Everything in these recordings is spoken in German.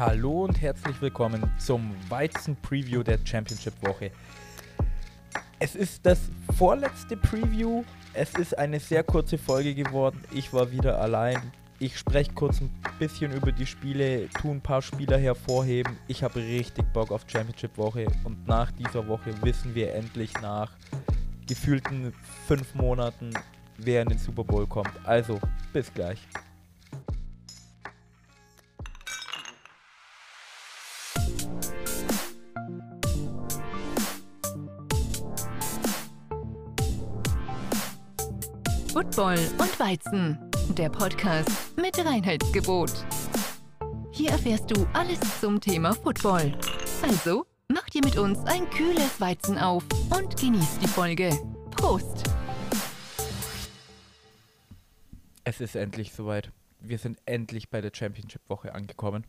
Hallo und herzlich willkommen zum Weizen-Preview der Championship-Woche. Es ist das vorletzte Preview. Es ist eine sehr kurze Folge geworden. Ich war wieder allein. Ich spreche kurz ein bisschen über die Spiele, tue ein paar Spieler hervorheben. Ich habe richtig Bock auf Championship-Woche und nach dieser Woche wissen wir endlich nach gefühlten fünf Monaten, wer in den Super Bowl kommt. Also, bis gleich. Football und Weizen, der Podcast mit Reinheitsgebot. Hier erfährst du alles zum Thema Football. Also, mach dir mit uns ein kühles Weizen auf und genieß die Folge. Prost! Es ist endlich soweit. Wir sind endlich bei der Championship-Woche angekommen.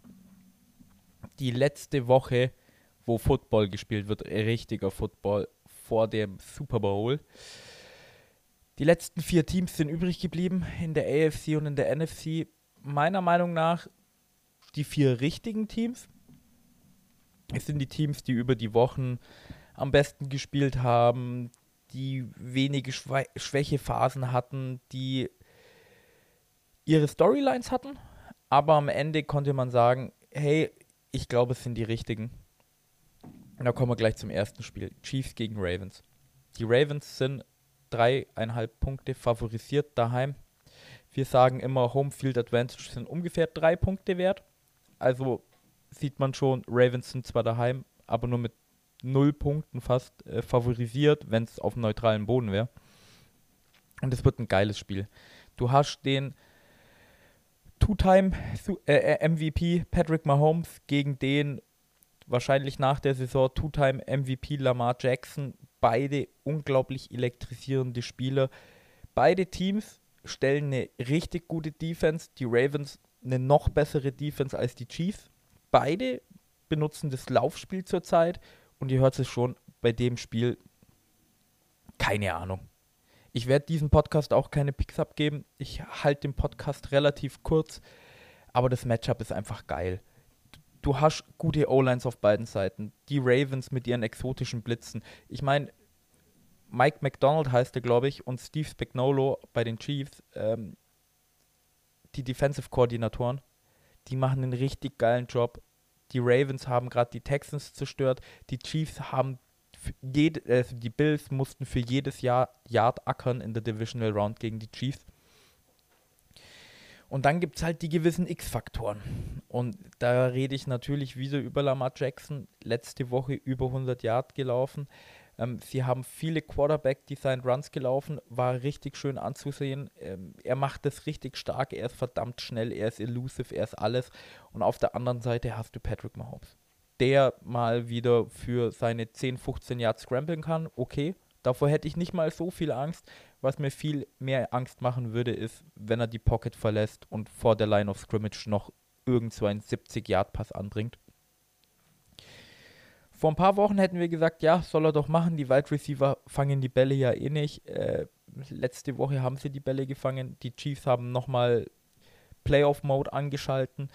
Die letzte Woche, wo Football gespielt wird, richtiger Football vor dem Super Bowl. Die letzten vier Teams sind übrig geblieben in der AFC und in der NFC. Meiner Meinung nach die vier richtigen Teams. Es sind die Teams, die über die Wochen am besten gespielt haben, die wenige Schwä Schwächephasen hatten, die ihre Storylines hatten. Aber am Ende konnte man sagen, hey, ich glaube, es sind die richtigen. Und da kommen wir gleich zum ersten Spiel. Chiefs gegen Ravens. Die Ravens sind dreieinhalb Punkte favorisiert daheim. Wir sagen immer, Homefield Advantage sind ungefähr drei Punkte wert. Also sieht man schon, Ravens sind zwar daheim, aber nur mit null Punkten fast äh, favorisiert, wenn es auf neutralem Boden wäre. Und es wird ein geiles Spiel. Du hast den Two-Time äh, MVP Patrick Mahomes gegen den wahrscheinlich nach der Saison Two-Time MVP Lamar Jackson, beide unglaublich elektrisierende Spieler. Beide Teams stellen eine richtig gute Defense. Die Ravens eine noch bessere Defense als die Chiefs. Beide benutzen das Laufspiel zurzeit und ihr hört es schon bei dem Spiel. Keine Ahnung. Ich werde diesem Podcast auch keine Picks abgeben. Ich halte den Podcast relativ kurz, aber das Matchup ist einfach geil du hast gute O-Lines auf beiden Seiten. Die Ravens mit ihren exotischen Blitzen. Ich meine, Mike McDonald heißt er, glaube ich, und Steve Spagnolo bei den Chiefs, ähm, die Defensive-Koordinatoren, die machen einen richtig geilen Job. Die Ravens haben gerade die Texans zerstört. Die Chiefs haben jede, äh, die Bills mussten für jedes Jahr Yard ackern in der Divisional Round gegen die Chiefs. Und dann gibt es halt die gewissen X-Faktoren. Und da rede ich natürlich wieder über Lamar Jackson. Letzte Woche über 100 Yard gelaufen. Ähm, sie haben viele Quarterback-Designed Runs gelaufen. War richtig schön anzusehen. Ähm, er macht das richtig stark. Er ist verdammt schnell. Er ist elusive. Er ist alles. Und auf der anderen Seite hast du Patrick Mahomes. Der mal wieder für seine 10, 15 Yards scramblen kann. Okay. Davor hätte ich nicht mal so viel Angst. Was mir viel mehr Angst machen würde, ist, wenn er die Pocket verlässt und vor der Line of Scrimmage noch irgend so einen 70-Yard-Pass anbringt. Vor ein paar Wochen hätten wir gesagt, ja, soll er doch machen. Die Wide Receiver fangen die Bälle ja eh nicht. Äh, letzte Woche haben sie die Bälle gefangen. Die Chiefs haben nochmal Playoff-Mode angeschalten.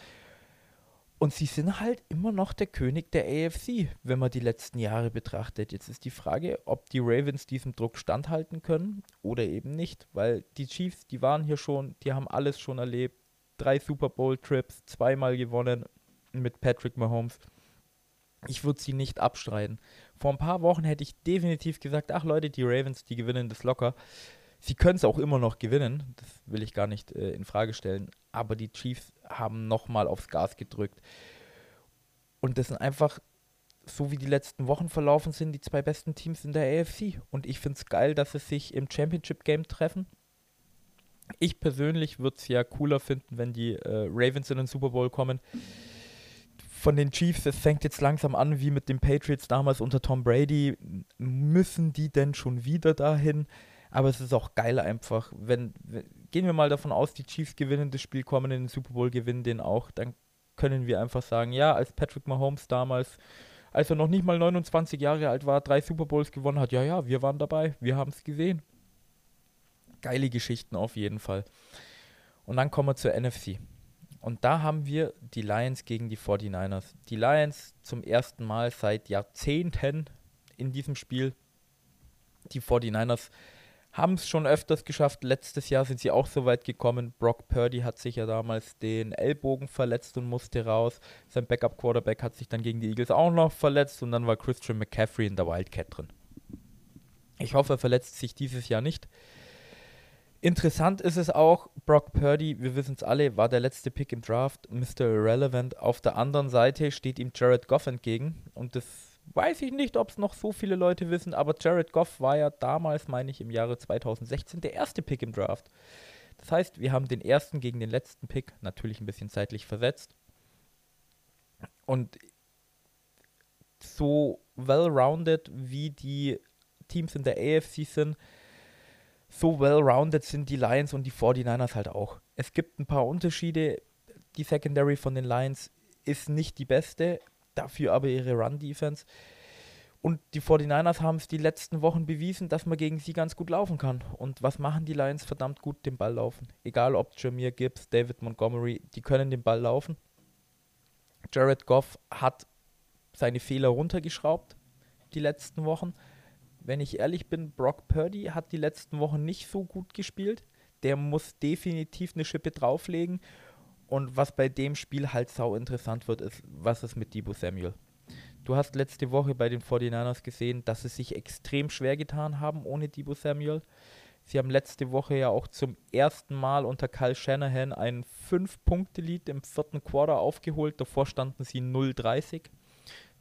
Und sie sind halt immer noch der König der AFC, wenn man die letzten Jahre betrachtet. Jetzt ist die Frage, ob die Ravens diesem Druck standhalten können oder eben nicht, weil die Chiefs, die waren hier schon, die haben alles schon erlebt. Drei Super Bowl-Trips, zweimal gewonnen mit Patrick Mahomes. Ich würde sie nicht abstreiten. Vor ein paar Wochen hätte ich definitiv gesagt, ach Leute, die Ravens, die gewinnen das locker. Sie können es auch immer noch gewinnen, das will ich gar nicht äh, in Frage stellen, aber die Chiefs haben nochmal aufs Gas gedrückt. Und das sind einfach, so wie die letzten Wochen verlaufen sind, die zwei besten Teams in der AFC. Und ich finde es geil, dass sie sich im Championship-Game treffen. Ich persönlich würde es ja cooler finden, wenn die äh, Ravens in den Super Bowl kommen. Von den Chiefs, es fängt jetzt langsam an, wie mit den Patriots damals unter Tom Brady. Müssen die denn schon wieder dahin? Aber es ist auch geil einfach, wenn, wenn, gehen wir mal davon aus, die Chiefs gewinnen das Spiel, kommen in den Super Bowl, gewinnen den auch, dann können wir einfach sagen, ja, als Patrick Mahomes damals, als er noch nicht mal 29 Jahre alt war, drei Super Bowls gewonnen hat, ja, ja, wir waren dabei, wir haben es gesehen. Geile Geschichten auf jeden Fall. Und dann kommen wir zur NFC. Und da haben wir die Lions gegen die 49ers. Die Lions zum ersten Mal seit Jahrzehnten in diesem Spiel. Die 49ers haben es schon öfters geschafft. Letztes Jahr sind sie auch so weit gekommen. Brock Purdy hat sich ja damals den Ellbogen verletzt und musste raus. Sein Backup-Quarterback hat sich dann gegen die Eagles auch noch verletzt und dann war Christian McCaffrey in der Wildcat drin. Ich hoffe, er verletzt sich dieses Jahr nicht. Interessant ist es auch, Brock Purdy, wir wissen es alle, war der letzte Pick im Draft, Mr. Irrelevant. Auf der anderen Seite steht ihm Jared Goff entgegen und das weiß ich nicht, ob es noch so viele Leute wissen, aber Jared Goff war ja damals, meine ich, im Jahre 2016 der erste Pick im Draft. Das heißt, wir haben den ersten gegen den letzten Pick, natürlich ein bisschen zeitlich versetzt. Und so well-rounded wie die Teams in der AFC sind, so well-rounded sind die Lions und die 49ers halt auch. Es gibt ein paar Unterschiede. Die Secondary von den Lions ist nicht die beste, dafür aber ihre Run-Defense. Und die 49ers haben es die letzten Wochen bewiesen, dass man gegen sie ganz gut laufen kann. Und was machen die Lions verdammt gut? Den Ball laufen. Egal ob Jameer Gibbs, David Montgomery, die können den Ball laufen. Jared Goff hat seine Fehler runtergeschraubt die letzten Wochen. Wenn ich ehrlich bin, Brock Purdy hat die letzten Wochen nicht so gut gespielt. Der muss definitiv eine Schippe drauflegen. Und was bei dem Spiel halt sau interessant wird, ist, was ist mit Debo Samuel? Du hast letzte Woche bei den 49ers gesehen, dass sie sich extrem schwer getan haben ohne Debo Samuel. Sie haben letzte Woche ja auch zum ersten Mal unter Kyle Shanahan einen 5-Punkte-Lead im vierten Quarter aufgeholt. Davor standen sie 0-30.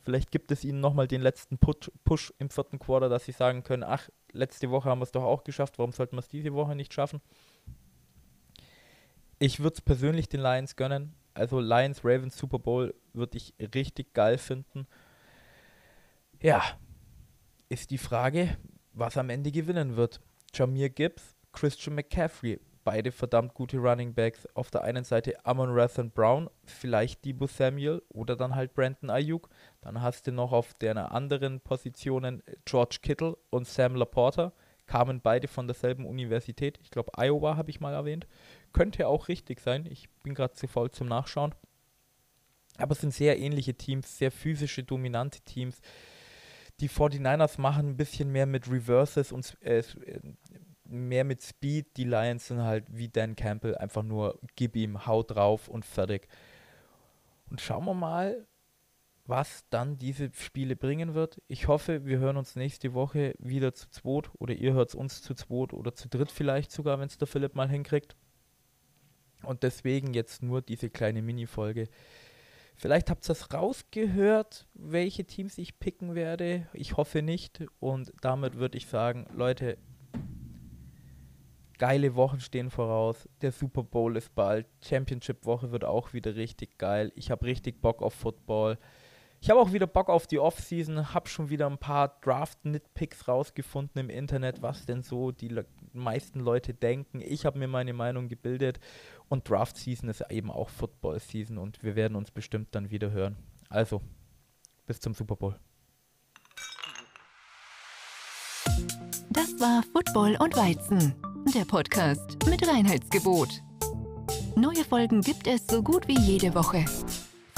Vielleicht gibt es ihnen nochmal den letzten Push im vierten Quarter, dass sie sagen können, ach, letzte Woche haben wir es doch auch geschafft, warum sollten wir es diese Woche nicht schaffen? Ich würde es persönlich den Lions gönnen. Also Lions Ravens Super Bowl würde ich richtig geil finden. Ja, ist die Frage, was am Ende gewinnen wird. Jamir Gibbs, Christian McCaffrey, beide verdammt gute Running Backs. Auf der einen Seite Amon Rathan Brown, vielleicht Debo Samuel oder dann halt Brandon Ayuk. Dann hast du noch auf der anderen Positionen George Kittle und Sam Laporta. Kamen beide von derselben Universität. Ich glaube, Iowa habe ich mal erwähnt. Könnte auch richtig sein. Ich bin gerade zu faul zum Nachschauen. Aber es sind sehr ähnliche Teams, sehr physische, dominante Teams. Die 49ers machen ein bisschen mehr mit Reverses und äh, mehr mit Speed. Die Lions sind halt wie Dan Campbell, einfach nur gib ihm, hau drauf und fertig. Und schauen wir mal, was dann diese Spiele bringen wird. Ich hoffe, wir hören uns nächste Woche wieder zu zweit oder ihr hört uns zu zweit oder zu dritt vielleicht sogar, wenn es der Philipp mal hinkriegt. Und deswegen jetzt nur diese kleine Mini-Folge. Vielleicht habt ihr es rausgehört, welche Teams ich picken werde. Ich hoffe nicht. Und damit würde ich sagen, Leute, geile Wochen stehen voraus. Der Super Bowl ist bald. Championship-Woche wird auch wieder richtig geil. Ich habe richtig Bock auf Football. Ich habe auch wieder Bock auf die Offseason, habe schon wieder ein paar Draft-Nitpicks rausgefunden im Internet, was denn so die le meisten Leute denken. Ich habe mir meine Meinung gebildet und Draft-Season ist eben auch Football-Season und wir werden uns bestimmt dann wieder hören. Also, bis zum Super Bowl. Das war Football und Weizen, der Podcast mit Reinheitsgebot. Neue Folgen gibt es so gut wie jede Woche.